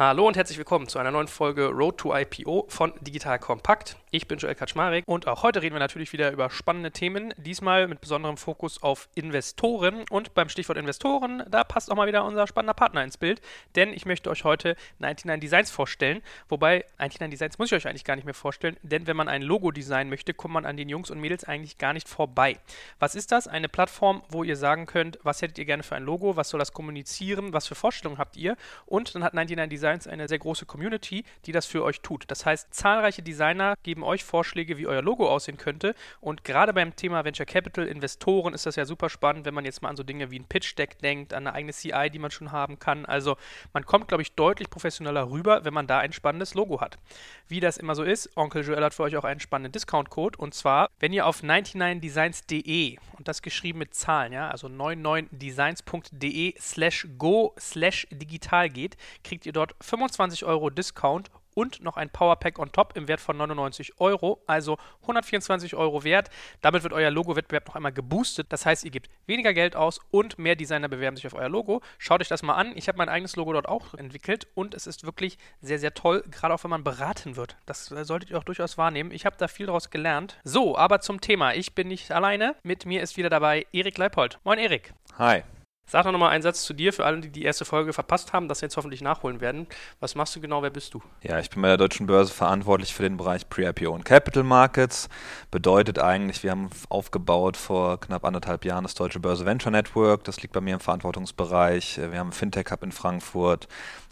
Hallo und herzlich willkommen zu einer neuen Folge Road to IPO von Digital Compact. Ich bin Joel Kaczmarek und auch heute reden wir natürlich wieder über spannende Themen, diesmal mit besonderem Fokus auf Investoren. Und beim Stichwort Investoren, da passt auch mal wieder unser spannender Partner ins Bild, denn ich möchte euch heute 99 Designs vorstellen. Wobei 99 Designs muss ich euch eigentlich gar nicht mehr vorstellen, denn wenn man ein Logo designen möchte, kommt man an den Jungs und Mädels eigentlich gar nicht vorbei. Was ist das? Eine Plattform, wo ihr sagen könnt, was hättet ihr gerne für ein Logo, was soll das kommunizieren, was für Vorstellungen habt ihr? Und dann hat 99 Designs Designs eine sehr große Community, die das für euch tut. Das heißt, zahlreiche Designer geben euch Vorschläge, wie euer Logo aussehen könnte. Und gerade beim Thema Venture Capital, Investoren ist das ja super spannend, wenn man jetzt mal an so Dinge wie ein Pitch Deck denkt, an eine eigene CI, die man schon haben kann. Also man kommt, glaube ich, deutlich professioneller rüber, wenn man da ein spannendes Logo hat. Wie das immer so ist, Onkel Joel hat für euch auch einen spannenden Discount-Code. Und zwar, wenn ihr auf 99designs.de und das geschrieben mit Zahlen, ja, also 99designs.de slash go slash digital geht, kriegt ihr dort 25 Euro Discount und noch ein Powerpack on top im Wert von 99 Euro, also 124 Euro wert. Damit wird euer Logo-Wettbewerb noch einmal geboostet. Das heißt, ihr gebt weniger Geld aus und mehr Designer bewerben sich auf euer Logo. Schaut euch das mal an. Ich habe mein eigenes Logo dort auch entwickelt und es ist wirklich sehr, sehr toll, gerade auch wenn man beraten wird. Das solltet ihr auch durchaus wahrnehmen. Ich habe da viel daraus gelernt. So, aber zum Thema. Ich bin nicht alleine. Mit mir ist wieder dabei Erik Leipold. Moin, Erik. Hi. Sag doch nochmal einen Satz zu dir für alle, die die erste Folge verpasst haben, das jetzt hoffentlich nachholen werden. Was machst du genau? Wer bist du? Ja, ich bin bei der Deutschen Börse verantwortlich für den Bereich Pre-IPO und Capital Markets. Bedeutet eigentlich, wir haben aufgebaut vor knapp anderthalb Jahren das Deutsche Börse Venture Network. Das liegt bei mir im Verantwortungsbereich. Wir haben einen Fintech Hub in Frankfurt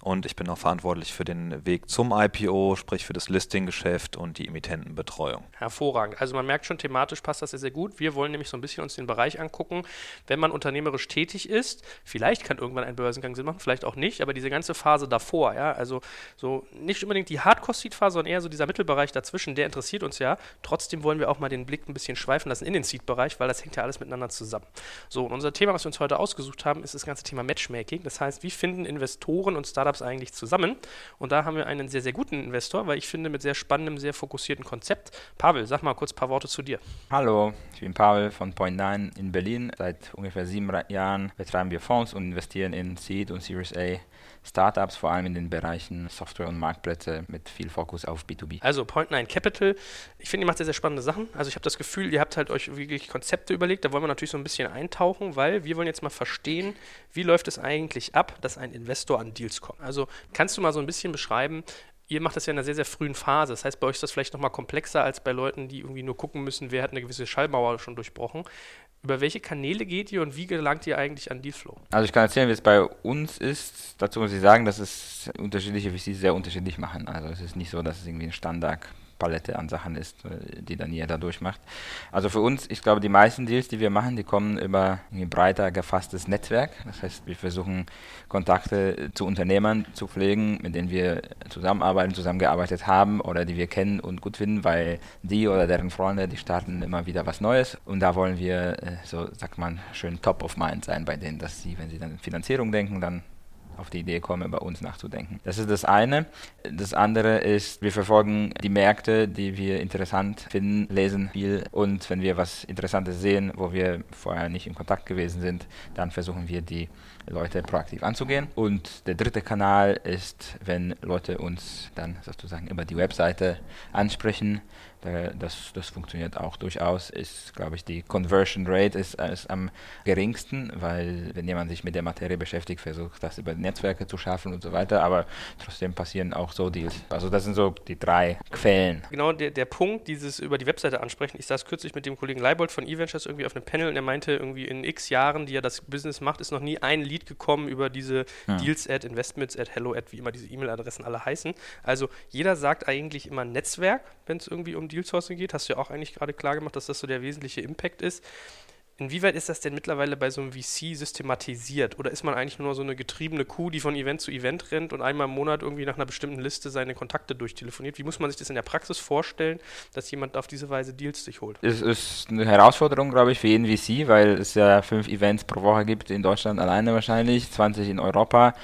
und ich bin auch verantwortlich für den Weg zum IPO, sprich für das Listing-Geschäft und die Emittentenbetreuung. Hervorragend. Also man merkt schon, thematisch passt das sehr, sehr gut. Wir wollen nämlich so ein bisschen uns den Bereich angucken, wenn man unternehmerisch tätig ist. Vielleicht kann irgendwann ein Börsengang Sinn machen, vielleicht auch nicht, aber diese ganze Phase davor, ja, also so nicht unbedingt die Hardcore-Seed-Phase, sondern eher so dieser Mittelbereich dazwischen, der interessiert uns ja. Trotzdem wollen wir auch mal den Blick ein bisschen schweifen lassen in den Seed-Bereich, weil das hängt ja alles miteinander zusammen. So, und unser Thema, was wir uns heute ausgesucht haben, ist das ganze Thema Matchmaking. Das heißt, wie finden Investoren und Startups Startups eigentlich zusammen. Und da haben wir einen sehr, sehr guten Investor, weil ich finde, mit sehr spannendem, sehr fokussierten Konzept. Pavel, sag mal kurz ein paar Worte zu dir. Hallo, ich bin Pavel von Point9 in Berlin. Seit ungefähr sieben Jahren betreiben wir Fonds und investieren in Seed und Series A Startups, vor allem in den Bereichen Software und Marktplätze mit viel Fokus auf B2B. Also Point9 Capital, ich finde, ihr macht sehr, sehr spannende Sachen. Also ich habe das Gefühl, ihr habt halt euch wirklich Konzepte überlegt, da wollen wir natürlich so ein bisschen eintauchen, weil wir wollen jetzt mal verstehen, wie läuft es eigentlich ab, dass ein Investor an Deals kommt. Also kannst du mal so ein bisschen beschreiben, ihr macht das ja in einer sehr, sehr frühen Phase. Das heißt, bei euch ist das vielleicht nochmal komplexer als bei Leuten, die irgendwie nur gucken müssen, wer hat eine gewisse Schallmauer schon durchbrochen. Über welche Kanäle geht ihr und wie gelangt ihr eigentlich an Dealflow? Also ich kann erzählen, wie es bei uns ist. Dazu muss ich sagen, dass es unterschiedliche VCs sehr unterschiedlich machen. Also es ist nicht so, dass es irgendwie ein Standard Palette an Sachen ist, äh, die dann jeder durchmacht. Also für uns, ich glaube, die meisten Deals, die wir machen, die kommen über ein breiter gefasstes Netzwerk. Das heißt, wir versuchen Kontakte zu Unternehmern zu pflegen, mit denen wir zusammenarbeiten, zusammengearbeitet haben oder die wir kennen und gut finden, weil die oder deren Freunde, die starten immer wieder was Neues und da wollen wir, äh, so sagt man, schön top of mind sein bei denen, dass sie, wenn sie dann Finanzierung denken, dann auf die Idee kommen, über uns nachzudenken. Das ist das eine. Das andere ist, wir verfolgen die Märkte, die wir interessant finden, lesen viel und wenn wir was Interessantes sehen, wo wir vorher nicht in Kontakt gewesen sind, dann versuchen wir die Leute proaktiv anzugehen. Und der dritte Kanal ist, wenn Leute uns dann sozusagen über die Webseite ansprechen, das, das funktioniert auch durchaus. Ist, glaube ich, die Conversion Rate ist, ist am geringsten, weil wenn jemand sich mit der Materie beschäftigt, versucht das über Netzwerke zu schaffen und so weiter, aber trotzdem passieren auch so Deals. Also das sind so die drei Quellen. Genau der, der Punkt, dieses über die Webseite ansprechen. Ich saß kürzlich mit dem Kollegen Leibold von eVentures irgendwie auf einem Panel und er meinte, irgendwie in x Jahren, die er das Business macht, ist noch nie ein Lead gekommen über diese ja. Deals at Investments at Hello at, wie immer diese E-Mail-Adressen alle heißen. Also jeder sagt eigentlich immer Netzwerk, wenn es irgendwie um Deal Sourcing geht, hast du ja auch eigentlich gerade klar gemacht, dass das so der wesentliche Impact ist. Inwieweit ist das denn mittlerweile bei so einem VC systematisiert? Oder ist man eigentlich nur so eine getriebene Kuh, die von Event zu Event rennt und einmal im Monat irgendwie nach einer bestimmten Liste seine Kontakte durchtelefoniert? Wie muss man sich das in der Praxis vorstellen, dass jemand auf diese Weise Deals sich holt? Es ist eine Herausforderung, glaube ich, für jeden VC, weil es ja fünf Events pro Woche gibt in Deutschland alleine wahrscheinlich, 20 in Europa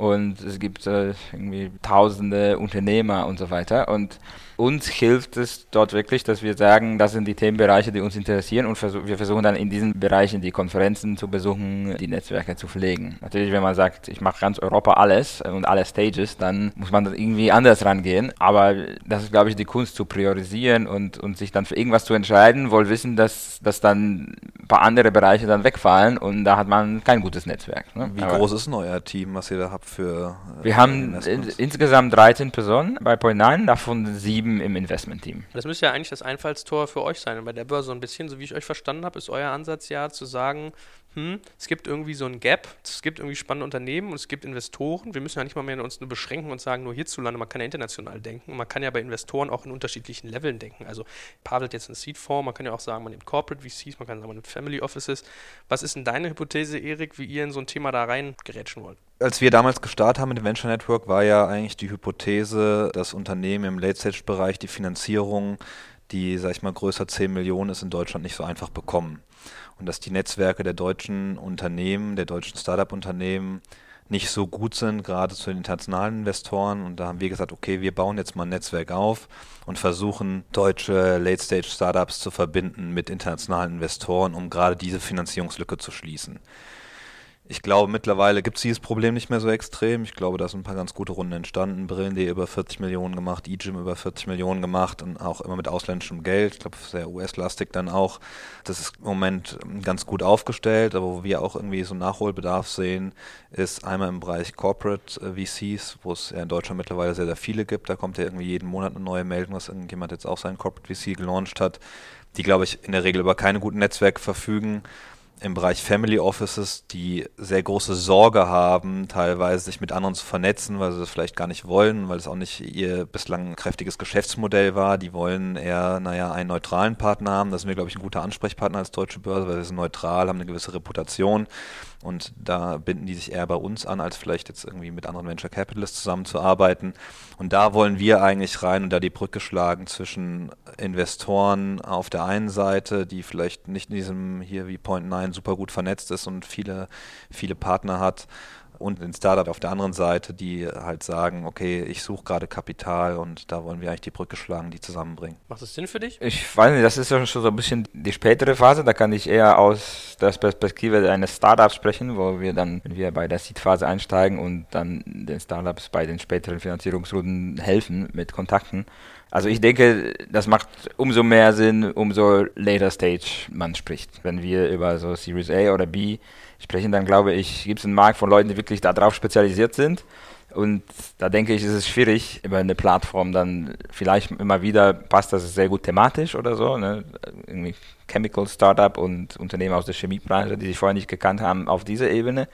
und es gibt äh, irgendwie tausende Unternehmer und so weiter. Und uns hilft es dort wirklich, dass wir sagen, das sind die Themenbereiche, die uns interessieren und vers wir versuchen dann in diesen Bereichen die Konferenzen zu besuchen, die Netzwerke zu pflegen. Natürlich, wenn man sagt, ich mache ganz Europa alles und alle Stages, dann muss man das irgendwie anders rangehen. Aber das ist, glaube ich, die Kunst zu priorisieren und, und sich dann für irgendwas zu entscheiden, wohl wissen, dass, dass dann ein paar andere Bereiche dann wegfallen und da hat man kein gutes Netzwerk. Ne? Wie Aber groß ist denn euer Team, was ihr da habt für? Äh, wir haben in, insgesamt 13 Personen bei Point9, davon sieben sieben im Investment-Team. Das müsste ja eigentlich das Einfallstor für euch sein. Und bei der Börse so ein bisschen, so wie ich euch verstanden habe, ist euer Ansatz ja zu sagen, hm, es gibt irgendwie so ein Gap, es gibt irgendwie spannende Unternehmen und es gibt Investoren. Wir müssen ja nicht mal mehr uns nur beschränken und sagen, nur hierzulande, man kann ja international denken. Man kann ja bei Investoren auch in unterschiedlichen Leveln denken. Also Pavel hat jetzt eine Seed-Form, man kann ja auch sagen, man nimmt Corporate VCs, man kann sagen, man nimmt Family Offices. Was ist denn deine Hypothese, Erik, wie ihr in so ein Thema da rein gerätschen wollt? Als wir damals gestartet haben mit dem Venture Network, war ja eigentlich die Hypothese, dass Unternehmen im Late-Stage-Bereich die Finanzierung, die, sag ich mal, größer 10 Millionen ist, in Deutschland nicht so einfach bekommen. Und dass die Netzwerke der deutschen Unternehmen, der deutschen Startup-Unternehmen nicht so gut sind, gerade zu den internationalen Investoren. Und da haben wir gesagt, okay, wir bauen jetzt mal ein Netzwerk auf und versuchen, deutsche Late-Stage-Startups zu verbinden mit internationalen Investoren, um gerade diese Finanzierungslücke zu schließen. Ich glaube, mittlerweile gibt es dieses Problem nicht mehr so extrem. Ich glaube, da sind ein paar ganz gute Runden entstanden. Brillen.de über 40 Millionen gemacht, eGym über 40 Millionen gemacht und auch immer mit ausländischem Geld. Ich glaube, sehr US-lastig dann auch. Das ist im Moment ganz gut aufgestellt, aber wo wir auch irgendwie so Nachholbedarf sehen, ist einmal im Bereich Corporate äh, VCs, wo es ja in Deutschland mittlerweile sehr, sehr viele gibt. Da kommt ja irgendwie jeden Monat eine neue Meldung, dass irgendjemand jetzt auch sein Corporate VC gelauncht hat, die, glaube ich, in der Regel über keine guten Netzwerke verfügen im Bereich Family Offices, die sehr große Sorge haben, teilweise sich mit anderen zu vernetzen, weil sie das vielleicht gar nicht wollen, weil es auch nicht ihr bislang kräftiges Geschäftsmodell war. Die wollen eher, naja, einen neutralen Partner haben. Das sind wir, glaube ich, ein guter Ansprechpartner als Deutsche Börse, weil wir sind neutral, haben eine gewisse Reputation. Und da binden die sich eher bei uns an, als vielleicht jetzt irgendwie mit anderen Venture Capitalists zusammenzuarbeiten. Und da wollen wir eigentlich rein und da die Brücke schlagen zwischen Investoren auf der einen Seite, die vielleicht nicht in diesem hier wie Point 9 super gut vernetzt ist und viele, viele Partner hat und ein Startup auf der anderen Seite, die halt sagen, okay, ich suche gerade Kapital und da wollen wir eigentlich die Brücke schlagen, die zusammenbringen. Macht das Sinn für dich? Ich weiß nicht, das ist ja schon so ein bisschen die spätere Phase, da kann ich eher aus der Perspektive eines Startups sprechen, wo wir dann, wenn wir bei der Seed-Phase einsteigen und dann den Startups bei den späteren Finanzierungsrunden helfen mit Kontakten. Also ich denke, das macht umso mehr Sinn, umso later Stage man spricht. Wenn wir über so Series A oder B sprechen, dann glaube ich, gibt es einen Markt von Leuten, die wirklich darauf spezialisiert sind. Und da denke ich, ist es schwierig, über eine Plattform dann vielleicht immer wieder passt das sehr gut thematisch oder so. Ne? Irgendwie Chemical Startup und Unternehmen aus der Chemiebranche, die sich vorher nicht gekannt haben, auf dieser Ebene.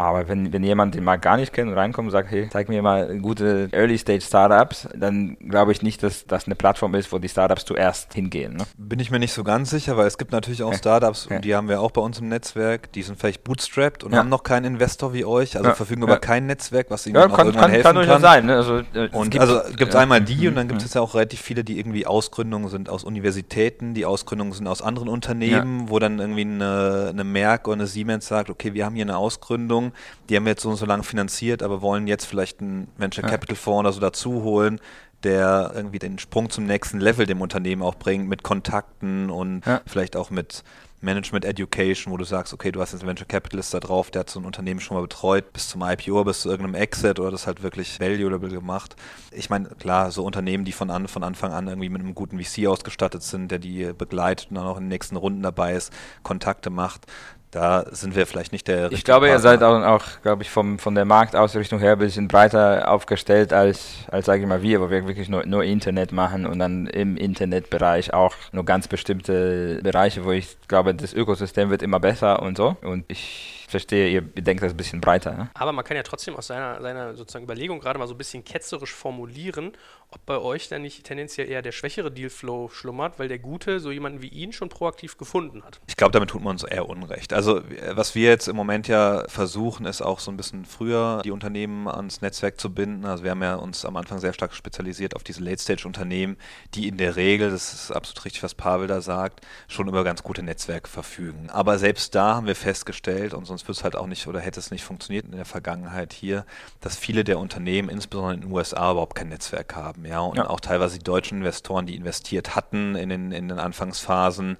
Aber wenn, wenn jemand den Markt gar nicht kennt und reinkommt und sagt, hey, zeig mir mal gute Early-Stage-Startups, dann glaube ich nicht, dass das eine Plattform ist, wo die Startups zuerst hingehen. Ne? Bin ich mir nicht so ganz sicher, weil es gibt natürlich auch Startups, ja. und die haben wir auch bei uns im Netzwerk, die sind vielleicht bootstrapped und ja. haben noch keinen Investor wie euch, also ja. verfügen über kein Netzwerk, was ihnen ja, kann, irgendwann kann, helfen kann. kann. sein. Ne? Also, äh, und gibt, also gibt es einmal die und dann gibt es ja auch relativ viele, die irgendwie Ausgründungen sind aus Universitäten, die Ausgründungen sind aus anderen Unternehmen, wo dann irgendwie eine, eine Merck oder eine Siemens sagt, okay, wir haben hier eine Ausgründung, die haben wir jetzt so und so lange finanziert, aber wollen jetzt vielleicht einen Venture Capital Fonds oder so dazu holen, der irgendwie den Sprung zum nächsten Level dem Unternehmen auch bringt, mit Kontakten und ja. vielleicht auch mit Management Education, wo du sagst, okay, du hast jetzt einen Venture Capitalist da drauf, der hat so ein Unternehmen schon mal betreut, bis zum IPO, bis zu irgendeinem Exit oder das halt wirklich valuable gemacht. Ich meine, klar, so Unternehmen, die von, an, von Anfang an irgendwie mit einem guten VC ausgestattet sind, der die begleitet und dann auch in den nächsten Runden dabei ist, Kontakte macht, da sind wir vielleicht nicht der Ich glaube, Partner. ihr seid auch, auch glaube ich, vom, von der Marktausrichtung her ein bisschen breiter aufgestellt als, als sage ich mal, wir, wo wir wirklich nur, nur Internet machen und dann im Internetbereich auch nur ganz bestimmte Bereiche, wo ich glaube, das Ökosystem wird immer besser und so. Und ich verstehe, ihr denkt das ein bisschen breiter. Ne? Aber man kann ja trotzdem aus seiner, seiner sozusagen Überlegung gerade mal so ein bisschen ketzerisch formulieren, ob bei euch dann nicht tendenziell eher der schwächere Dealflow schlummert, weil der Gute so jemanden wie ihn schon proaktiv gefunden hat. Ich glaube, damit tut man uns eher Unrecht. Also was wir jetzt im Moment ja versuchen, ist auch so ein bisschen früher die Unternehmen ans Netzwerk zu binden. Also wir haben ja uns am Anfang sehr stark spezialisiert auf diese Late-Stage-Unternehmen, die in der Regel, das ist absolut richtig, was Pavel da sagt, schon über ganz gute Netzwerke verfügen. Aber selbst da haben wir festgestellt, und sonst sonst wird es halt auch nicht oder hätte es nicht funktioniert in der Vergangenheit hier, dass viele der Unternehmen, insbesondere in den USA, überhaupt kein Netzwerk haben. Ja, und ja. auch teilweise die deutschen Investoren, die investiert hatten in den, in den Anfangsphasen,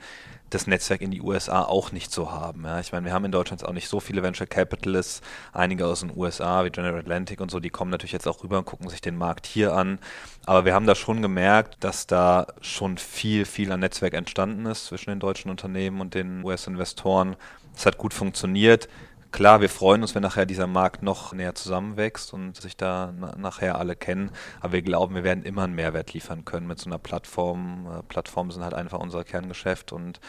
das Netzwerk in die USA auch nicht so haben. Ja. Ich meine, wir haben in Deutschland auch nicht so viele Venture Capitalists, einige aus den USA wie General Atlantic und so, die kommen natürlich jetzt auch rüber und gucken sich den Markt hier an. Aber wir haben da schon gemerkt, dass da schon viel, viel an Netzwerk entstanden ist zwischen den deutschen Unternehmen und den US-Investoren. Es hat gut funktioniert. Klar, wir freuen uns, wenn nachher dieser Markt noch näher zusammenwächst und sich da na nachher alle kennen. Aber wir glauben, wir werden immer einen Mehrwert liefern können mit so einer Plattform. Äh, Plattformen sind halt einfach unser Kerngeschäft und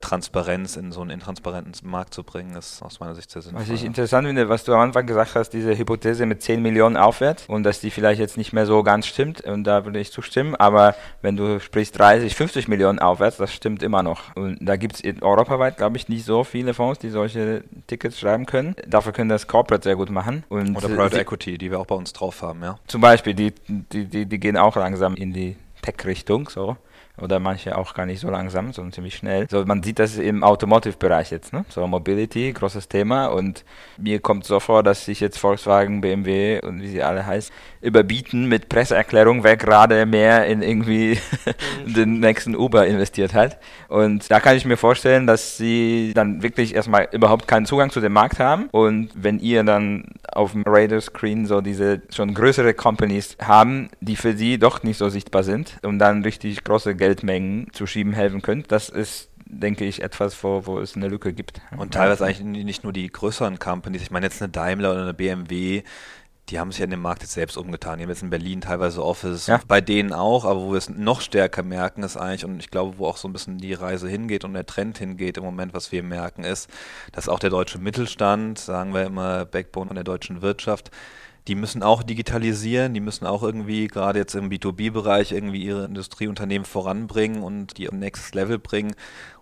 Transparenz in so einen intransparenten Markt zu bringen, ist aus meiner Sicht sehr sinnvoll. Was ich interessant finde, was du am Anfang gesagt hast, diese Hypothese mit 10 Millionen aufwärts und dass die vielleicht jetzt nicht mehr so ganz stimmt und da würde ich zustimmen, aber wenn du sprichst 30, 50 Millionen aufwärts, das stimmt immer noch. Und da gibt es europaweit, glaube ich, nicht so viele Fonds, die solche Tickets schreiben können. Dafür können das Corporate sehr gut machen. Und Oder Private Equity, die wir auch bei uns drauf haben, ja. Zum Beispiel, die, die, die, die gehen auch langsam in die Tech-Richtung, so oder manche auch gar nicht so langsam, sondern ziemlich schnell. So, man sieht das im Automotive-Bereich jetzt, ne? So Mobility, großes Thema und mir kommt so vor, dass sich jetzt Volkswagen, BMW und wie sie alle heißen, überbieten mit Presseerklärung, wer gerade mehr in irgendwie den nächsten Uber investiert hat. Und da kann ich mir vorstellen, dass sie dann wirklich erstmal überhaupt keinen Zugang zu dem Markt haben und wenn ihr dann auf dem Radar-Screen so diese schon größere Companies haben, die für sie doch nicht so sichtbar sind und dann richtig große Geld Geldmengen zu schieben helfen könnt. Das ist denke ich, etwas, wo, wo es eine Lücke gibt. Und teilweise eigentlich nicht nur die größeren Companies, ich meine jetzt eine Daimler oder eine BMW, die haben sich ja in dem Markt jetzt selbst umgetan. Die haben jetzt in Berlin teilweise Office, ja. bei denen auch, aber wo wir es noch stärker merken, ist eigentlich, und ich glaube, wo auch so ein bisschen die Reise hingeht und der Trend hingeht im Moment, was wir merken, ist, dass auch der deutsche Mittelstand, sagen wir immer Backbone von der deutschen Wirtschaft, die müssen auch digitalisieren, die müssen auch irgendwie gerade jetzt im B2B-Bereich irgendwie ihre Industrieunternehmen voranbringen und die Next Level bringen.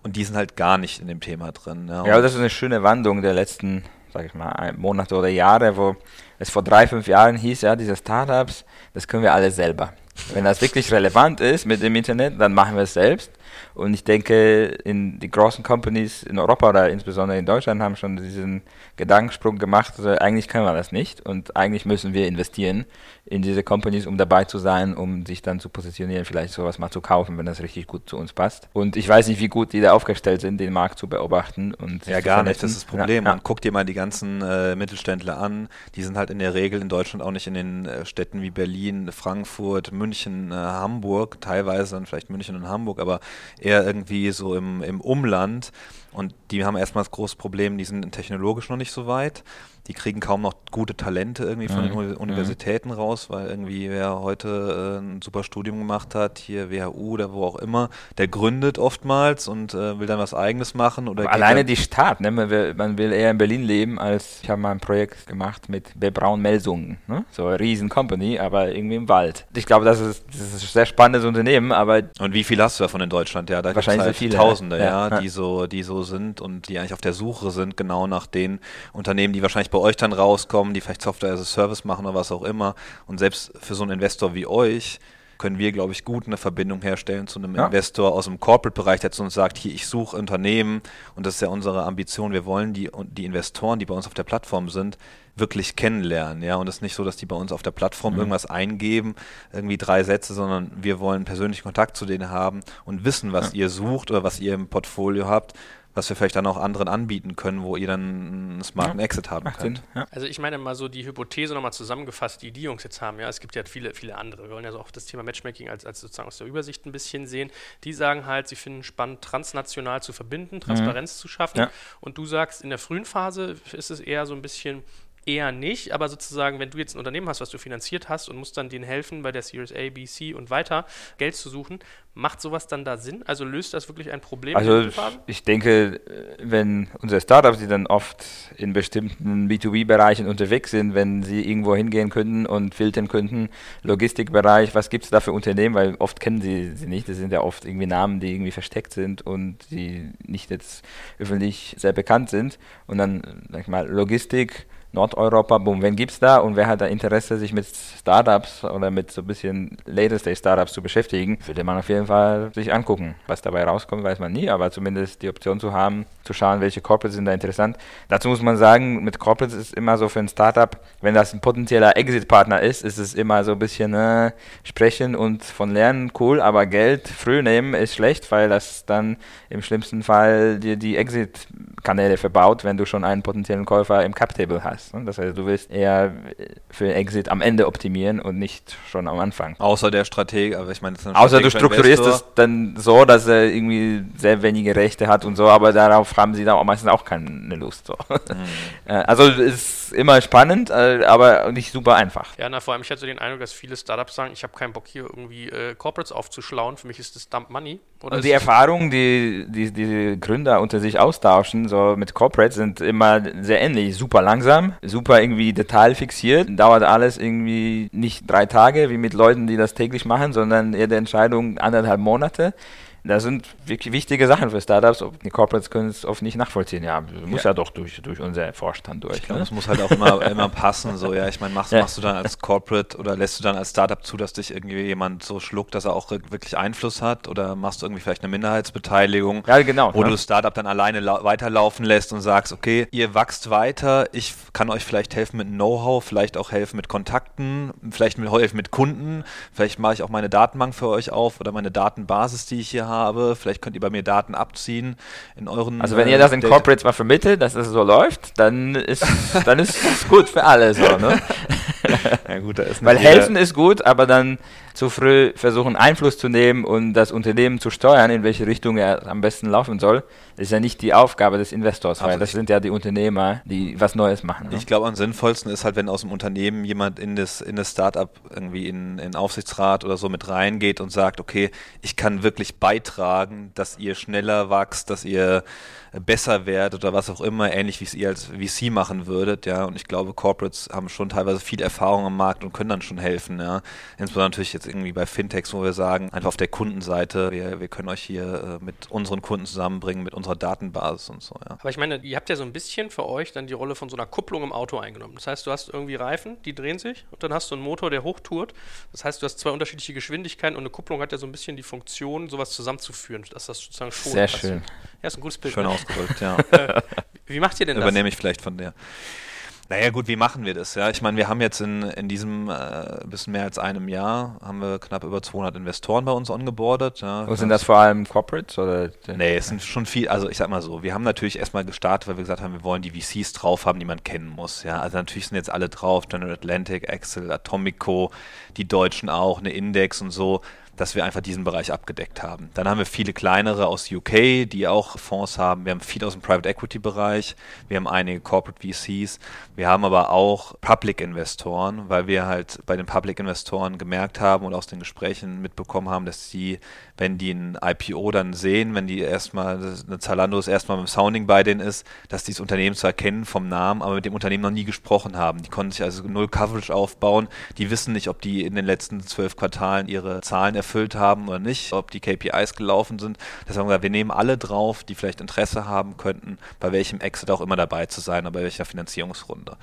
Und die sind halt gar nicht in dem Thema drin. Ja, ja das ist eine schöne Wandlung der letzten, sag ich mal, Monate oder Jahre, wo es vor drei, fünf Jahren hieß, ja, diese Startups, das können wir alle selber. Wenn das wirklich relevant ist mit dem Internet, dann machen wir es selbst. Und ich denke, in die großen Companies in Europa oder insbesondere in Deutschland haben schon diesen Gedankensprung gemacht, also eigentlich können wir das nicht und eigentlich müssen wir investieren in diese Companies, um dabei zu sein, um sich dann zu positionieren, vielleicht sowas mal zu kaufen, wenn das richtig gut zu uns passt. Und ich weiß nicht, wie gut die da aufgestellt sind, den Markt zu beobachten und Ja, gar nicht, das ist das Problem. Ja, ja. Man guckt dir mal die ganzen äh, Mittelständler an, die sind halt in der Regel in Deutschland auch nicht in den äh, Städten wie Berlin, Frankfurt, München, äh, Hamburg, teilweise dann vielleicht München und Hamburg, aber eher irgendwie so im, im Umland. Und die haben erstmal das große Problem, die sind technologisch noch nicht so weit die kriegen kaum noch gute Talente irgendwie von mhm. den Universitäten mhm. raus, weil irgendwie wer heute äh, ein super Studium gemacht hat, hier WHU oder wo auch immer, der gründet oftmals und äh, will dann was eigenes machen. Oder alleine die Stadt, ne? man, will, man will eher in Berlin leben, als ich habe mal ein Projekt gemacht mit B. Braun Melsungen, ne? so eine riesen Company, aber irgendwie im Wald. Ich glaube, das ist, das ist ein sehr spannendes Unternehmen, aber... Und wie viel hast du davon in Deutschland? Ja, da wahrscheinlich halt viele, Tausende, ja, ja, die so, die so sind und die eigentlich auf der Suche sind, genau nach den Unternehmen, die wahrscheinlich bei bei euch dann rauskommen, die vielleicht Software as a Service machen oder was auch immer. Und selbst für so einen Investor wie euch können wir, glaube ich, gut eine Verbindung herstellen zu einem ja. Investor aus dem Corporate-Bereich, der zu uns sagt, hier, ich suche Unternehmen und das ist ja unsere Ambition. Wir wollen die, die Investoren, die bei uns auf der Plattform sind, wirklich kennenlernen, ja, und es ist nicht so, dass die bei uns auf der Plattform mhm. irgendwas eingeben, irgendwie drei Sätze, sondern wir wollen persönlichen Kontakt zu denen haben und wissen, was ja. ihr sucht oder was ihr im Portfolio habt was wir vielleicht dann auch anderen anbieten können, wo ihr dann einen smarten ja, Exit haben könnt. Ja. Also ich meine mal so die Hypothese nochmal zusammengefasst, die die Jungs jetzt haben, ja, es gibt ja viele, viele andere. Wir wollen ja so auch das Thema Matchmaking als, als sozusagen aus der Übersicht ein bisschen sehen. Die sagen halt, sie finden spannend, transnational zu verbinden, Transparenz mhm. zu schaffen. Ja. Und du sagst, in der frühen Phase ist es eher so ein bisschen eher nicht, aber sozusagen, wenn du jetzt ein Unternehmen hast, was du finanziert hast und musst dann denen helfen, bei der Series A, B, C und weiter Geld zu suchen, macht sowas dann da Sinn? Also löst das wirklich ein Problem? Also ich denke, wenn unsere Startups, die dann oft in bestimmten B2B-Bereichen unterwegs sind, wenn sie irgendwo hingehen könnten und filtern könnten, Logistikbereich, was gibt es da für Unternehmen, weil oft kennen sie sie nicht, das sind ja oft irgendwie Namen, die irgendwie versteckt sind und die nicht jetzt öffentlich sehr bekannt sind und dann, sag ich mal, Logistik, Nordeuropa, boom, wen gibt's da und wer hat da Interesse, sich mit Startups oder mit so ein bisschen Later Stage Startups zu beschäftigen, würde man auf jeden Fall sich angucken. Was dabei rauskommt, weiß man nie, aber zumindest die Option zu haben, zu schauen, welche Corporates sind da interessant. Dazu muss man sagen, mit Corporates ist immer so für ein Startup, wenn das ein potenzieller Exit-Partner ist, ist es immer so ein bisschen äh, sprechen und von lernen cool, aber Geld früh nehmen ist schlecht, weil das dann im schlimmsten Fall dir die Exit-Kanäle verbaut, wenn du schon einen potenziellen Käufer im Cap-Table hast hast. Ne? Das heißt, du willst eher für Exit am Ende optimieren und nicht schon am Anfang. Außer der Strateg, aber ich meine, Außer du strukturierst es dann so, dass er irgendwie sehr wenige Rechte hat und so, aber darauf haben sie dann auch meistens auch keine Lust. So. Mhm. Äh, also ist immer spannend, äh, aber nicht super einfach. Ja, na, vor allem, ich hatte den Eindruck, dass viele Startups sagen, ich habe keinen Bock hier irgendwie äh, Corporates aufzuschlauen, für mich ist das Dump Money. Und die Erfahrungen, die, die die Gründer unter sich austauschen, so mit Corporates, sind immer sehr ähnlich. Super langsam, super irgendwie detailfixiert, dauert alles irgendwie nicht drei Tage, wie mit Leuten, die das täglich machen, sondern eher der Entscheidung anderthalb Monate das sind wirklich wichtige Sachen für Startups. Die Corporates können es oft nicht nachvollziehen. Ja, muss ja, ja doch durch, durch unser Vorstand durch. Ich glaube, ne? es muss halt auch immer, immer passen. So, ja, ich meine, machst, ja. machst du dann als Corporate oder lässt du dann als Startup zu, dass dich irgendwie jemand so schluckt, dass er auch wirklich Einfluss hat? Oder machst du irgendwie vielleicht eine Minderheitsbeteiligung? Ja, genau. Wo ne? du das Startup dann alleine weiterlaufen lässt und sagst, okay, ihr wachst weiter, ich kann euch vielleicht helfen mit Know-how, vielleicht auch helfen mit Kontakten, vielleicht mit, helfen mit Kunden, vielleicht mache ich auch meine Datenbank für euch auf oder meine Datenbasis, die ich hier habe. Vielleicht könnt ihr bei mir Daten abziehen in euren. Also wenn ihr das in Corporates mal vermittelt, dass es so läuft, dann ist dann ist es gut für alle so, ne? ja, gut, Weil helfen ist gut, aber dann zu früh versuchen Einfluss zu nehmen und das Unternehmen zu steuern, in welche Richtung er am besten laufen soll, ist ja nicht die Aufgabe des Investors, weil also das sind ja die Unternehmer, die was Neues machen. Ne? Ich glaube, am sinnvollsten ist halt, wenn aus dem Unternehmen jemand in das, in das Startup irgendwie in, in Aufsichtsrat oder so mit reingeht und sagt, okay, ich kann wirklich beitragen, dass ihr schneller wächst, dass ihr besser werdet oder was auch immer, ähnlich wie es ihr als VC machen würdet, ja. Und ich glaube, Corporates haben schon teilweise viel Erfahrung am Markt und können dann schon helfen, ja. Insbesondere natürlich jetzt irgendwie bei Fintechs, wo wir sagen, einfach auf der Kundenseite, wir, wir können euch hier äh, mit unseren Kunden zusammenbringen, mit unserer Datenbasis und so, ja. Aber ich meine, ihr habt ja so ein bisschen für euch dann die Rolle von so einer Kupplung im Auto eingenommen. Das heißt, du hast irgendwie Reifen, die drehen sich und dann hast du einen Motor, der hochtourt. Das heißt, du hast zwei unterschiedliche Geschwindigkeiten und eine Kupplung hat ja so ein bisschen die Funktion, sowas zusammenzuführen, dass das sozusagen schon Sehr schön. Ja, ist ein gutes Bild. Schön ne? ausgedrückt, ja. Äh, wie macht ihr denn das? Übernehme ich vielleicht von der. Naja gut, wie machen wir das? Ja, ich meine, wir haben jetzt in, in diesem äh, bisschen mehr als einem Jahr haben wir knapp über 200 Investoren bei uns ongeboardet. Ja. Und sind das vor allem Corporates oder? Nee, es sind schon viel. Also ich sag mal so, wir haben natürlich erstmal gestartet, weil wir gesagt haben, wir wollen die VCs drauf haben, die man kennen muss. Ja, also natürlich sind jetzt alle drauf: General Atlantic, Excel, Atomico, die Deutschen auch, eine Index und so dass wir einfach diesen Bereich abgedeckt haben. Dann haben wir viele kleinere aus UK, die auch Fonds haben. Wir haben viel aus dem Private Equity Bereich. Wir haben einige Corporate VCs. Wir haben aber auch Public Investoren, weil wir halt bei den Public Investoren gemerkt haben und aus den Gesprächen mitbekommen haben, dass die, wenn die ein IPO dann sehen, wenn die erstmal, eine Zalando ist erstmal dem Sounding bei denen ist, dass die das Unternehmen zwar kennen vom Namen, aber mit dem Unternehmen noch nie gesprochen haben. Die konnten sich also null Coverage aufbauen. Die wissen nicht, ob die in den letzten zwölf Quartalen ihre Zahlen erfüllen erfüllt haben oder nicht, ob die KPIs gelaufen sind. Deshalb haben wir gesagt, wir nehmen alle drauf, die vielleicht Interesse haben könnten, bei welchem Exit auch immer dabei zu sein, oder bei welcher Finanzierungsrunde.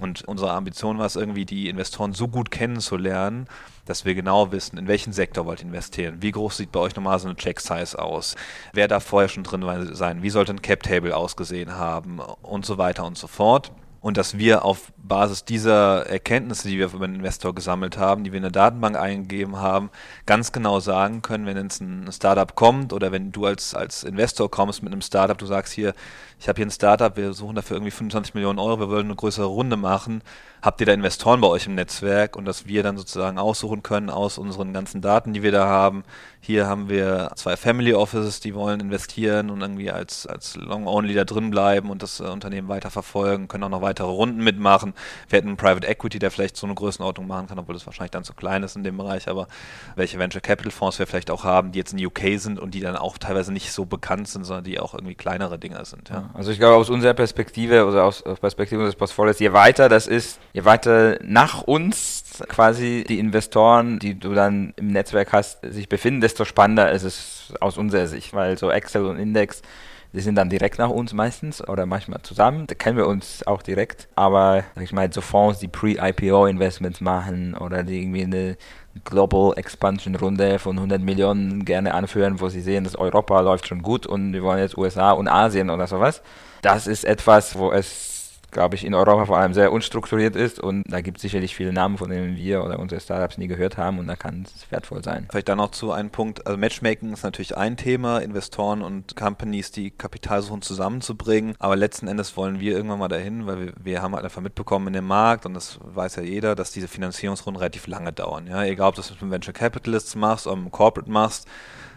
Und unsere Ambition war es irgendwie, die Investoren so gut kennenzulernen, dass wir genau wissen, in welchen Sektor wollt ihr investieren, wie groß sieht bei euch normal so eine Check-Size aus, wer darf vorher schon drin sein, wie sollte ein Cap-Table ausgesehen haben? Und so weiter und so fort und dass wir auf Basis dieser Erkenntnisse, die wir über den Investor gesammelt haben, die wir in der Datenbank eingegeben haben, ganz genau sagen können, wenn jetzt ein Startup kommt oder wenn du als, als Investor kommst mit einem Startup, du sagst hier, ich habe hier ein Startup, wir suchen dafür irgendwie 25 Millionen Euro, wir wollen eine größere Runde machen, habt ihr da Investoren bei euch im Netzwerk und dass wir dann sozusagen aussuchen können aus unseren ganzen Daten, die wir da haben. Hier haben wir zwei Family Offices, die wollen investieren und irgendwie als, als Long-Only da drin bleiben und das äh, Unternehmen weiter verfolgen, können auch noch weitere Runden mitmachen. Wir hätten einen Private Equity, der vielleicht so eine Größenordnung machen kann, obwohl das wahrscheinlich dann zu klein ist in dem Bereich, aber welche Venture Capital Fonds wir vielleicht auch haben, die jetzt in UK sind und die dann auch teilweise nicht so bekannt sind, sondern die auch irgendwie kleinere Dinger sind. Ja. Also ich glaube aus unserer Perspektive oder aus, aus Perspektive unseres Portfolios, je weiter das ist, je weiter nach uns quasi die Investoren, die du dann im Netzwerk hast, sich befinden, desto spannender ist es aus unserer Sicht, weil so Excel und Index Die sind dann direkt nach uns meistens oder manchmal zusammen. Da kennen wir uns auch direkt. Aber sag ich mal, so Fonds, die Pre-IPO-Investments machen oder die irgendwie eine Global Expansion Runde von 100 Millionen gerne anführen, wo sie sehen, dass Europa läuft schon gut und wir wollen jetzt USA und Asien oder sowas. Das ist etwas, wo es glaube ich, in Europa vor allem sehr unstrukturiert ist und da gibt es sicherlich viele Namen, von denen wir oder unsere Startups nie gehört haben und da kann es wertvoll sein. Vielleicht dann noch zu einem Punkt, also Matchmaking ist natürlich ein Thema, Investoren und Companies, die Kapital suchen, zusammenzubringen, aber letzten Endes wollen wir irgendwann mal dahin, weil wir, wir haben halt einfach mitbekommen in dem Markt und das weiß ja jeder, dass diese Finanzierungsrunden relativ lange dauern. Ja? Egal, ob du das mit einem Venture Capitalists machst oder mit einem Corporate machst,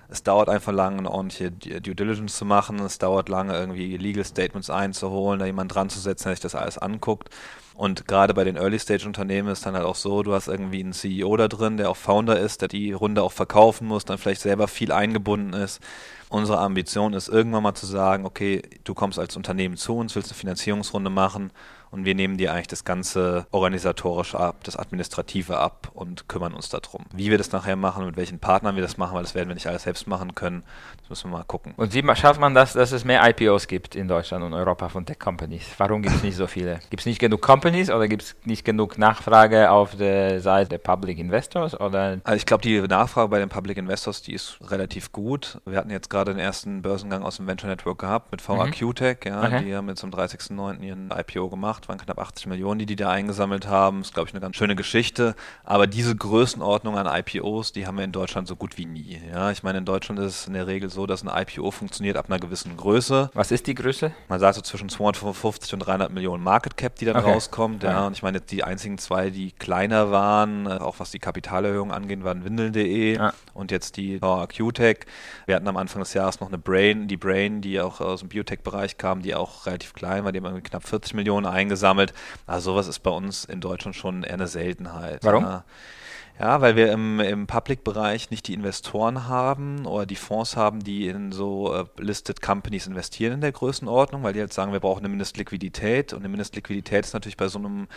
es dauert einfach lange, eine ordentliche Due Diligence zu machen. Es dauert lange, irgendwie Legal Statements einzuholen, da jemand dran zu setzen, der sich das alles anguckt. Und gerade bei den Early-Stage-Unternehmen ist dann halt auch so, du hast irgendwie einen CEO da drin, der auch Founder ist, der die Runde auch verkaufen muss, dann vielleicht selber viel eingebunden ist. Unsere Ambition ist irgendwann mal zu sagen, okay, du kommst als Unternehmen zu uns, willst eine Finanzierungsrunde machen und wir nehmen dir eigentlich das ganze organisatorische ab, das administrative ab und kümmern uns darum. Wie wir das nachher machen, mit welchen Partnern wir das machen, weil das werden wir nicht alles selbst machen können, das müssen wir mal gucken. Und wie schafft man das, dass es mehr IPOs gibt in Deutschland und Europa von Tech-Companies? Warum gibt es nicht so viele? Gibt es nicht genug Companies oder gibt es nicht genug Nachfrage auf der Seite der Public Investors? Oder? Also ich glaube, die Nachfrage bei den Public Investors, die ist relativ gut. Wir hatten jetzt gerade den ersten Börsengang aus dem Venture Network gehabt mit VAQ-Tech, mhm. ja, okay. die haben jetzt am 30.09. ihren IPO gemacht gemacht, waren knapp 80 Millionen, die die da eingesammelt haben. Das ist, glaube ich, eine ganz schöne Geschichte. Aber diese Größenordnung an IPOs, die haben wir in Deutschland so gut wie nie. Ja, ich meine, in Deutschland ist es in der Regel so, dass ein IPO funktioniert ab einer gewissen Größe. Was ist die Größe? Man sagt so zwischen 255 und 300 Millionen Market Cap, die dann okay. rauskommt. Ja, und ich meine, die einzigen zwei, die kleiner waren, äh, auch was die Kapitalerhöhung angeht, waren Windel.de ja. und jetzt die QTech. Wir hatten am Anfang des Jahres noch eine Brain, die Brain, die auch aus dem Biotech-Bereich kam, die auch relativ klein war, die haben knapp 40 Millionen eingesammelt eingesammelt. Also sowas ist bei uns in Deutschland schon eher eine Seltenheit. Warum? Ja. Ja, weil wir im, im Public-Bereich nicht die Investoren haben oder die Fonds haben, die in so äh, listed Companies investieren in der Größenordnung, weil die halt sagen, wir brauchen eine Mindestliquidität und eine Mindestliquidität ist natürlich bei so einem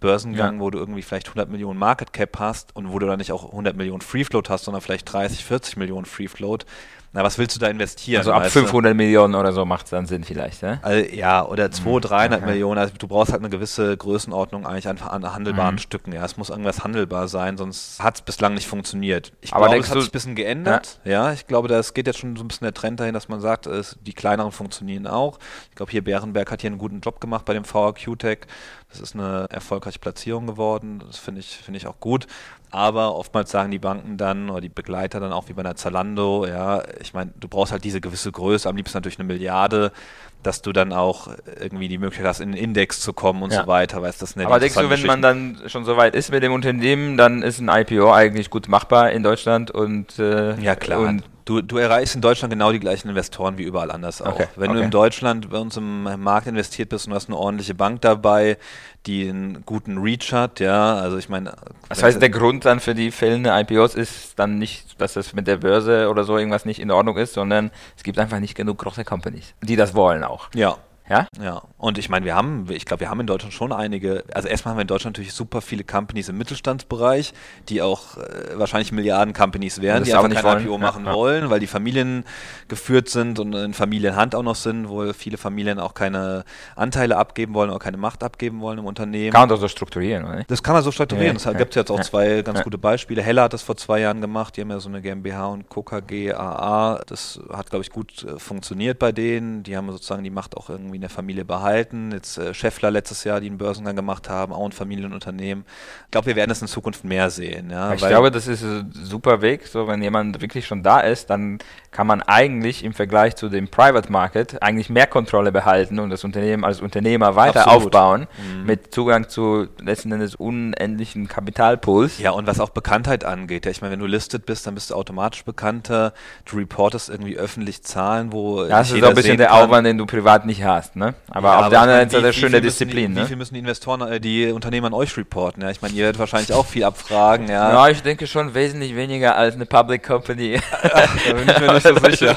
Börsengang, ja. wo du irgendwie vielleicht 100 Millionen Market Cap hast und wo du dann nicht auch 100 Millionen Free Float hast, sondern vielleicht 30, 40 Millionen Free Float, na, was willst du da investieren? Also ab 500 du? Millionen oder so macht es dann Sinn vielleicht, ne? Also, ja, oder 200, 300 okay. Millionen. Also du brauchst halt eine gewisse Größenordnung eigentlich an, an handelbaren mhm. Stücken. Ja, es muss irgendwas handelbar sein, sonst hat es bislang nicht funktioniert. Ich Aber glaube, es hat sich ein bisschen geändert. Ja? ja, ich glaube, das geht jetzt schon so ein bisschen der Trend dahin, dass man sagt, es, die kleineren funktionieren auch. Ich glaube, hier Bärenberg hat hier einen guten Job gemacht bei dem VRQ Tech. Das ist eine erfolgreiche Platzierung geworden. Das finde ich, finde ich auch gut. Aber oftmals sagen die Banken dann oder die Begleiter dann auch wie bei einer Zalando, ja, ich meine, du brauchst halt diese gewisse Größe, am liebsten natürlich eine Milliarde, dass du dann auch irgendwie die Möglichkeit hast, in den Index zu kommen und ja. so weiter. Weißt, das Aber denkst du, wenn man dann schon so weit ist mit dem Unternehmen, dann ist ein IPO eigentlich gut machbar in Deutschland und äh, ja klar. Und Du, du erreichst in Deutschland genau die gleichen Investoren wie überall anders auch. Okay, Wenn okay. du in Deutschland bei uns im Markt investiert bist und du hast eine ordentliche Bank dabei, die einen guten Reach hat, ja, also ich meine. Das heißt, der Grund dann für die fehlende IPOs ist dann nicht, dass das mit der Börse oder so irgendwas nicht in Ordnung ist, sondern es gibt einfach nicht genug große Companies, die das wollen auch. Ja, ja? Ja. Und ich meine, wir haben, ich glaube, wir haben in Deutschland schon einige, also erstmal haben wir in Deutschland natürlich super viele Companies im Mittelstandsbereich, die auch äh, wahrscheinlich Milliarden-Companies wären, die einfach kein IPO machen ja, wollen, weil die Familien geführt sind und in Familienhand auch noch sind, wo viele Familien auch keine Anteile abgeben wollen oder keine Macht abgeben wollen im Unternehmen. Kann man das so strukturieren, oder? Das kann man so strukturieren. Es gibt jetzt auch zwei ganz gute Beispiele. Heller hat das vor zwei Jahren gemacht, die haben ja so eine GmbH und KKG AA. Das hat, glaube ich, gut äh, funktioniert bei denen. Die haben sozusagen die Macht auch irgendwie in der Familie behalten. Jetzt äh, Scheffler letztes Jahr, die einen Börsengang gemacht haben, auch ein Familienunternehmen. Ich glaube, wir werden es in Zukunft mehr sehen. Ja, ich glaube, das ist ein super Weg. So, wenn jemand wirklich schon da ist, dann kann man eigentlich im Vergleich zu dem Private Market eigentlich mehr Kontrolle behalten und das Unternehmen als Unternehmer weiter Absolut. aufbauen mhm. mit Zugang zu letzten Endes unendlichen Kapitalpools. Ja, und was auch Bekanntheit angeht. Ja, ich meine, wenn du listet bist, dann bist du automatisch bekannter. Du reportest irgendwie öffentlich Zahlen, wo. Das ist auch ein bisschen der Aufwand, den du privat nicht hast, ne? Aber ja, auf aber der anderen Seite eine schöne Disziplin. Die, ne? Wie viel müssen die Investoren, äh, die Unternehmen an euch reporten? Ja, ich meine, ihr werdet wahrscheinlich auch viel abfragen. Ja, ja ich denke schon wesentlich weniger als eine Public Company. da bin ich mir nicht so sicher.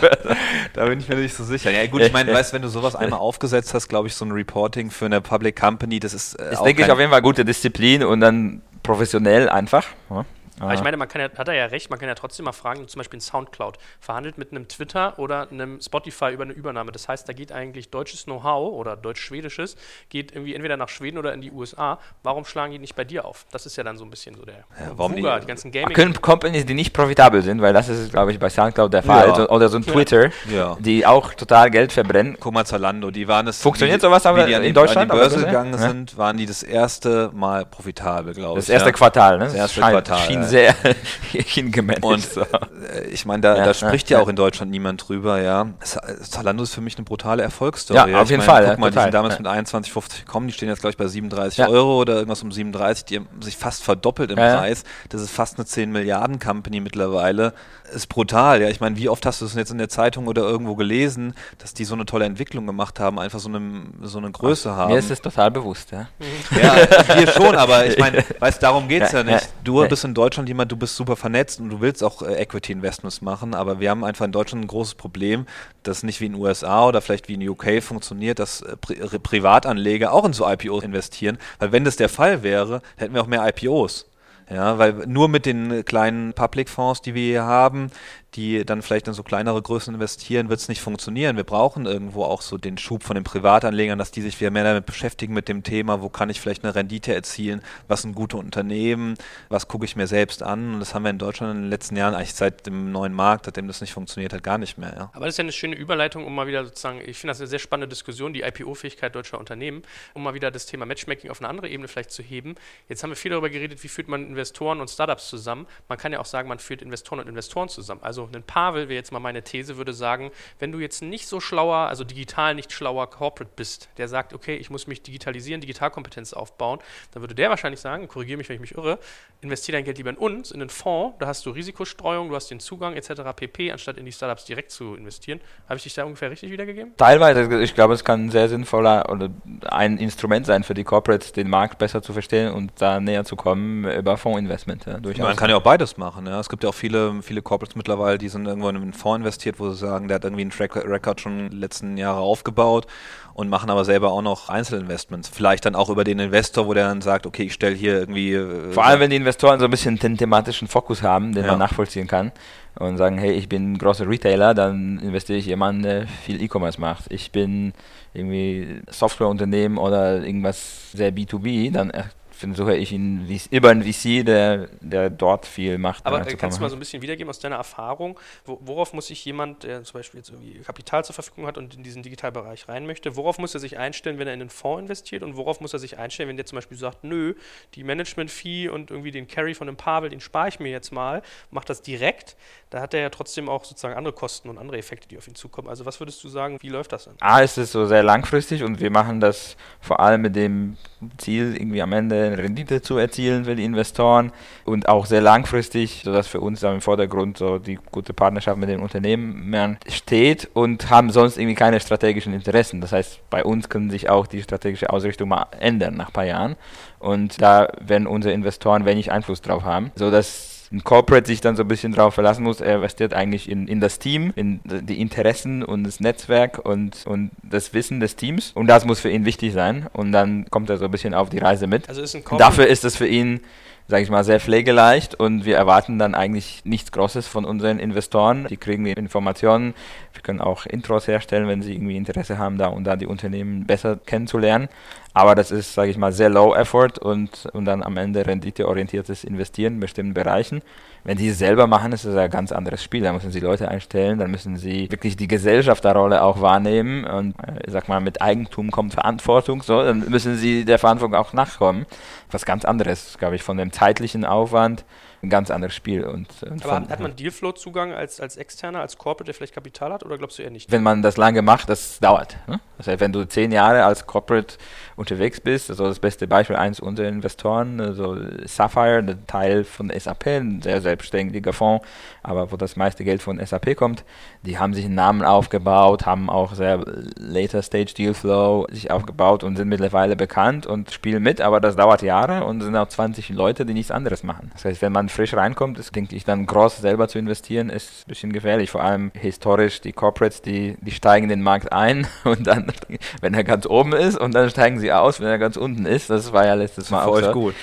da bin ich mir nicht so sicher. Ja, gut, ich meine, weißt wenn du sowas einmal aufgesetzt hast, glaube ich, so ein Reporting für eine Public Company, das ist. Äh, ist, denke ich, auf jeden Fall gute Disziplin und dann professionell einfach. Ja? Aber ich meine, man kann ja, hat er ja recht, man kann ja trotzdem mal fragen, zum Beispiel ein Soundcloud verhandelt mit einem Twitter oder einem Spotify über eine Übernahme. Das heißt, da geht eigentlich deutsches Know-how oder deutsch-schwedisches, geht irgendwie entweder nach Schweden oder in die USA. Warum schlagen die nicht bei dir auf? Das ist ja dann so ein bisschen so der Ja, warum Vuga, die- die ganzen Gaming. Können Companies, die nicht profitabel sind, weil das ist, glaube ich, bei Soundcloud der Fall, Ja. so, oder so ein Twitter, Ja. die auch total Geld verbrennen. Guck mal, Zalando, die waren es. Funktioniert wie, sowas aber wie die in die, Deutschland, An die Börse ja? gegangen sind, waren die das erste Mal profitabel, glaube ich. Das erste ja. Quartal, ne? Das erste Quartal, schien sehr hingemanagt. Und äh, ich meine, da, Ja, da spricht ja, ja. auch in Deutschland niemand drüber, ja. Zalando ist für mich eine brutale Erfolgsstory. Ja, auf ich jeden meine, Fall, Guck mal, die total, sind damals mit 21,50 gekommen, die stehen jetzt, glaube ich, bei 37 Ja. Euro oder irgendwas um 37, die haben sich fast verdoppelt im. Preis. Das ist fast eine 10 Milliarden Company mittlerweile. Ist brutal, ja. Ich meine, wie oft hast du es jetzt in der Zeitung oder irgendwo gelesen, dass die so eine tolle Entwicklung gemacht haben, einfach so eine, so eine Größe haben. Mir ist es total bewusst, ja. Ja, wir schon, aber ich meine, weißt darum geht's ja, Ja, nicht. Du bist in Deutschland jemand, du bist super vernetzt und du willst auch äh, Equity-Investments machen, aber wir haben einfach in Deutschland ein großes Problem, das nicht wie in den USA oder vielleicht wie in UK funktioniert, dass äh, Pri Pri- Privatanleger auch in so IPOs investieren, weil wenn das der Fall wäre, hätten wir auch mehr IPOs. Ja, weil nur mit den kleinen Public-Fonds, die wir hier haben, die dann vielleicht in so kleinere Größen investieren, wird es nicht funktionieren. Wir brauchen irgendwo auch so den Schub von den Privatanlegern, dass die sich wieder mehr damit beschäftigen mit dem Thema, wo kann ich vielleicht eine Rendite erzielen, was sind gute Unternehmen, was gucke ich mir selbst an. Und das haben wir in Deutschland in den letzten Jahren, eigentlich seit dem neuen Markt, seitdem das nicht funktioniert hat, gar nicht mehr. Ja. Aber das ist ja eine schöne Überleitung, um mal wieder sozusagen, ich finde das eine sehr spannende Diskussion, die IPO-Fähigkeit deutscher Unternehmen, um mal wieder das Thema Matchmaking auf eine andere Ebene vielleicht zu heben. Jetzt haben wir viel darüber geredet, wie führt man Investoren und Startups zusammen. Man kann ja auch sagen, man führt Investoren und Investoren zusammen. Also ein Pavel, wäre jetzt mal meine These, würde sagen, wenn du jetzt nicht so schlauer, also digital nicht schlauer Corporate bist, der sagt, okay, ich muss mich digitalisieren, Digitalkompetenz aufbauen, dann würde der wahrscheinlich sagen, korrigiere mich, wenn ich mich irre, investiere dein Geld lieber in uns, in einen Fonds, da hast du Risikostreuung, du hast den Zugang etc. pp, anstatt in die Startups direkt zu investieren. Habe ich dich da ungefähr richtig wiedergegeben? Teilweise, ich glaube, es kann ein sehr sinnvoller oder ein Instrument sein für die Corporates, den Markt besser zu verstehen und da näher zu kommen über Fondsinvestment. Ja, durchaus. Man kann ja auch beides machen. Ja. Es gibt ja auch viele, viele Corporates mittlerweile, die sind irgendwo in einen Fonds investiert, wo sie sagen, der hat irgendwie einen Track Record schon die letzten Jahre aufgebaut und machen aber selber auch noch Einzelinvestments. Vielleicht dann auch über den Investor, wo der dann sagt, okay, ich stelle hier irgendwie. äh, Vor allem, wenn die Investoren so ein bisschen den thematischen Fokus haben, den Ja. man nachvollziehen kann und sagen, hey, ich bin großer Retailer, dann investiere ich jemanden, der viel E-Commerce macht. Ich bin irgendwie Softwareunternehmen oder irgendwas sehr B2B, dann versuche ich ihn über einen VC, der, der dort viel macht. Aber äh, kannst du mal so ein bisschen wiedergeben aus deiner Erfahrung, wo, worauf muss sich jemand, der zum Beispiel jetzt irgendwie Kapital zur Verfügung hat und in diesen Digitalbereich rein möchte, worauf muss er sich einstellen, wenn er in einen Fonds investiert und worauf muss er sich einstellen, wenn der zum Beispiel sagt, nö, die Management-Fee und irgendwie den Carry von dem Pavel, den spare ich mir jetzt mal, macht das direkt, da hat er ja trotzdem auch sozusagen andere Kosten und andere Effekte, die auf ihn zukommen. Also was würdest du sagen, wie läuft das dann? A ist es so sehr langfristig und wir machen das vor allem mit dem Ziel, irgendwie am Ende eine Rendite zu erzielen für die Investoren und auch sehr langfristig, sodass für uns dann im Vordergrund so die gute Partnerschaft mit den Unternehmen steht und haben sonst irgendwie keine strategischen Interessen. Das heißt, bei uns können sich auch die strategische Ausrichtung mal ändern nach ein paar Jahren und da werden unsere Investoren wenig Einfluss drauf haben, sodass ein Corporate sich dann so ein bisschen darauf verlassen muss, er investiert eigentlich in, in das Team, in die Interessen und das Netzwerk und, und das Wissen des Teams. Und das muss für ihn wichtig sein. Und dann kommt er so ein bisschen auf die Reise mit. Also ist dafür ist es für ihn, sage ich mal, sehr pflegeleicht und wir erwarten dann eigentlich nichts Großes von unseren Investoren. Die kriegen die Informationen. Wir können auch Intros herstellen, wenn sie irgendwie Interesse haben, da und da die Unternehmen besser kennenzulernen. Aber das ist, sage ich mal, sehr low effort und, und dann am Ende renditeorientiertes Investieren in bestimmten Bereichen. Wenn sie es selber machen, ist es ein ganz anderes Spiel. Da müssen sie Leute einstellen, dann müssen sie wirklich die Gesellschafterrolle auch wahrnehmen und äh, sag mal, mit Eigentum kommt Verantwortung, so, dann müssen sie der Verantwortung auch nachkommen. Was ganz anderes, glaube ich, von dem zeitlichen Aufwand ein ganz anderes Spiel. Und, und Aber von, hat man Dealflow-Zugang als, als Externer, als Corporate, der vielleicht Kapital hat oder glaubst du eher nicht? wenn man das lange macht, das dauert. Ne? Heißt, wenn du zehn Jahre als Corporate unterwegs bist, also das beste Beispiel, eins unserer Investoren, also Sapphire, ein Teil von SAP, ein sehr selbstständiger Fonds, aber wo das meiste Geld von SAP kommt, die haben sich einen Namen aufgebaut, haben auch sehr later Stage Dealflow sich aufgebaut und sind mittlerweile bekannt und spielen mit, aber das dauert Jahre und sind auch 20 Leute, die nichts anderes machen. Das heißt, wenn man frisch reinkommt, ist, denke ich, dann groß selber zu investieren, ist ein bisschen gefährlich. Vor allem historisch die Corporates, die, die steigen den Markt ein und dann, wenn er ganz oben ist und dann steigen sie aus, wenn er ganz unten ist. Das war ja letztes Mal auch so. gut.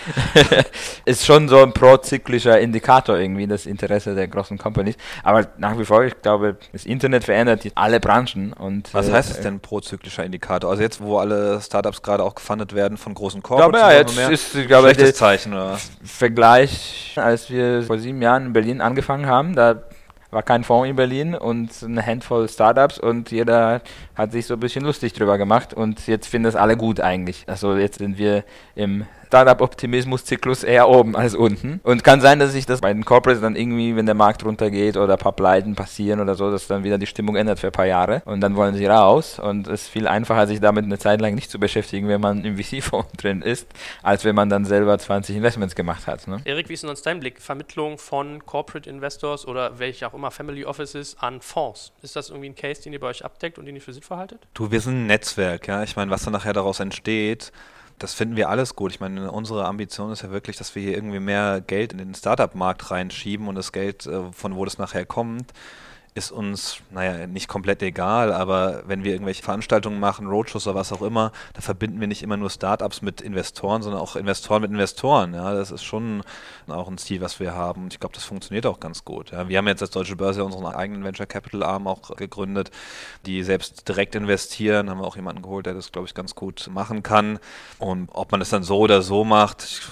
ist schon so ein prozyklischer Indikator irgendwie, das Interesse der großen Companies. Aber nach wie vor, ich glaube, das Internet verändert alle Branchen. Und, Was äh, heißt es denn prozyklischer Indikator? Also jetzt, wo alle Startups gerade auch gefundet werden von großen Ich glaube, Corporates, ja, ist das jetzt noch ist, ich glaube, der Zeichen oder? Vergleich, als wir vor sieben Jahren in Berlin angefangen haben, da war kein Fonds in Berlin und eine Handvoll Startups und jeder hat sich so ein bisschen lustig drüber gemacht und jetzt finden es alle gut eigentlich. Also jetzt sind wir im Startup-Optimismus-Zyklus eher oben als unten. Und kann sein, dass sich das bei den Corporates dann irgendwie, wenn der Markt runtergeht oder ein paar Pleiten passieren oder so, dass dann wieder die Stimmung ändert für ein paar Jahre und dann wollen sie raus und es ist viel einfacher, sich damit eine Zeit lang nicht zu beschäftigen, wenn man im VC-Fonds drin ist, als wenn man dann selber 20 Investments gemacht hat. Ne? Erik, wie ist denn sonst dein Blick? Vermittlung von Corporate Investors oder welche auch immer Family Offices an Fonds. Ist das irgendwie ein Case, den ihr bei euch abdeckt und den ihr für sinnvoll haltet? Du, wir sind ein Netzwerk, ja. Ich meine, was dann nachher daraus entsteht, das finden wir alles gut. Ich meine, unsere Ambition ist ja wirklich, dass wir hier irgendwie mehr Geld in den Startup-Markt reinschieben und das Geld, äh, von wo das nachher kommt, ist uns, naja, nicht komplett egal, aber wenn wir irgendwelche Veranstaltungen machen, Roadshows oder was auch immer, da verbinden wir nicht immer nur Startups mit Investoren, sondern auch Investoren mit Investoren. Ja, das ist schon auch ein Ziel, was wir haben. Und ich glaube, das funktioniert auch ganz gut. Ja, wir haben jetzt als Deutsche Börse unseren eigenen Venture Capital Arm auch gegründet, die selbst direkt investieren. Haben wir auch jemanden geholt, der das, glaube ich, ganz gut machen kann. Und ob man es dann so oder so macht, ich,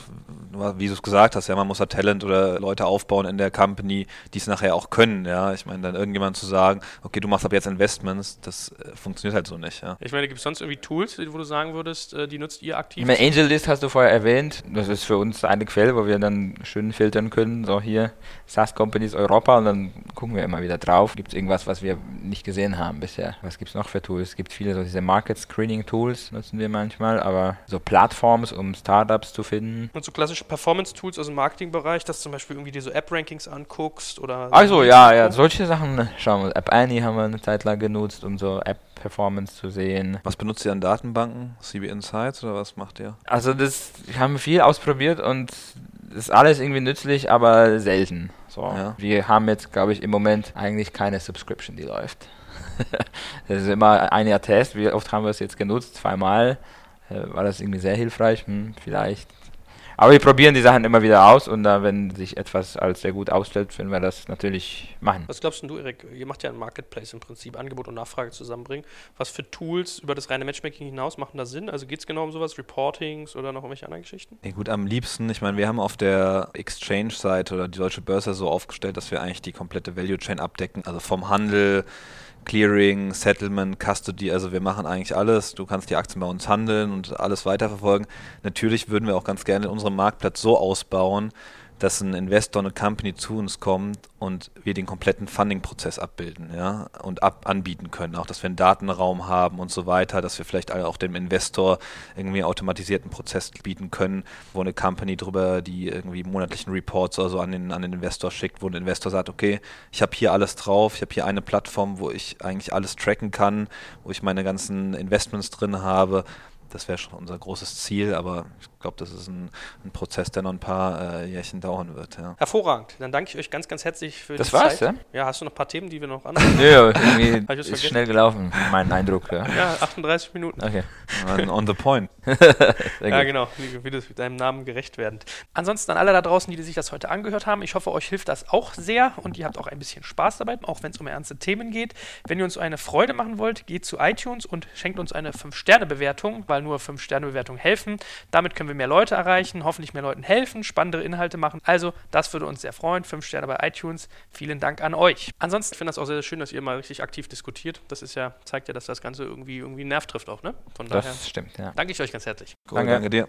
wie du es gesagt hast, ja, man muss ja Talent oder Leute aufbauen in der Company, die es nachher auch können. Ja, ich meine, dann irgendjemand zu sagen, okay, du machst ab jetzt Investments, das äh, funktioniert halt so nicht. Ja. Ich meine, gibt es sonst irgendwie Tools, wo du sagen würdest, äh, die nutzt ihr aktiv? Ich meine, AngelList hast du vorher erwähnt. Das ist für uns eine Quelle, wo wir dann schön filtern können. So hier SaaS Companies Europa und dann gucken wir immer wieder drauf. Gibt es irgendwas, was wir nicht gesehen haben bisher? Was gibt es noch für Tools? Es gibt viele so diese Market Screening Tools, nutzen wir manchmal, aber so Plattforms, um Startups zu finden. Und so klassische Performance-Tools aus dem Marketingbereich, dass du zum Beispiel irgendwie dir so App-Rankings anguckst oder. Also ja, ja, solche Sachen schauen wir. App Annie haben wir eine Zeit lang genutzt, um so App-Performance zu sehen. Was benutzt ihr an Datenbanken? CB Insights oder was macht ihr? Also das haben wir viel ausprobiert und das ist alles irgendwie nützlich, aber selten. So. Ja. Wir haben jetzt, glaube ich, im Moment eigentlich keine Subscription, die läuft. das ist immer ein Jahr Test. Wie oft haben wir es jetzt genutzt? Zweimal. Äh, war das irgendwie sehr hilfreich? Hm, vielleicht. Aber wir probieren die Sachen immer wieder aus und da, wenn sich etwas als sehr gut ausstellt, werden wir das natürlich machen. Was glaubst denn du, Erik? Ihr macht ja ein Marketplace im Prinzip, Angebot und Nachfrage zusammenbringen. Was für Tools über das reine Matchmaking hinaus machen da Sinn? Also geht es genau um sowas, Reportings oder noch irgendwelche anderen Geschichten? Nee, gut, am liebsten, ich meine, wir haben auf der Exchange-Seite oder die Deutsche Börse so aufgestellt, dass wir eigentlich die komplette Value Chain abdecken, also vom Handel, Clearing, Settlement, Custody, also wir machen eigentlich alles. Du kannst die Aktien bei uns handeln und alles weiterverfolgen. Natürlich würden wir auch ganz gerne unseren Marktplatz so ausbauen, dass ein Investor, eine Company zu uns kommt und wir den kompletten Funding-Prozess abbilden, ja, und ab anbieten können. Auch, dass wir einen Datenraum haben und so weiter, dass wir vielleicht auch dem Investor irgendwie automatisierten Prozess bieten können, wo eine Company drüber die irgendwie monatlichen Reports oder so an den, an den Investor schickt, wo ein Investor sagt, okay, ich habe hier alles drauf, ich habe hier eine Plattform, wo ich eigentlich alles tracken kann, wo ich meine ganzen Investments drin habe. Das wäre schon unser großes Ziel, aber ich glaube, das ist ein, ein, Prozess, der noch ein paar äh, Jährchen dauern wird. Ja. Hervorragend. Dann danke ich euch ganz, ganz herzlich für das die war's, Zeit. Ja? ja, hast du noch ein paar Themen, die wir noch anschauen? ja, irgendwie ist vergessen? schnell gelaufen, mein Eindruck. Ja, Ja, 38 Minuten. okay. On the point. Ja, genau, wie, wie das deinem Namen gerecht werdend. Ansonsten an alle da draußen, die sich das heute angehört haben, ich hoffe, euch hilft das auch sehr und ihr habt auch ein bisschen Spaß dabei, auch wenn es um ernste Themen geht. Wenn ihr uns eine Freude machen wollt, geht zu iTunes und schenkt uns eine 5-Sterne-Bewertung, weil nur 5-Sterne-Bewertungen helfen. Damit können wir mehr Leute erreichen, hoffentlich mehr Leuten helfen, spannendere Inhalte machen. Also, das würde uns sehr freuen. 5 Sterne bei iTunes. Vielen Dank an euch. Ansonsten finde ich das auch sehr, sehr schön, dass ihr mal richtig aktiv diskutiert. Das ist ja, zeigt ja, dass das Ganze irgendwie, irgendwie einen Nerv trifft auch, ne? Von daher Das stimmt, ja. danke ich euch ganz herzlich. Cool, Danke. danke dir.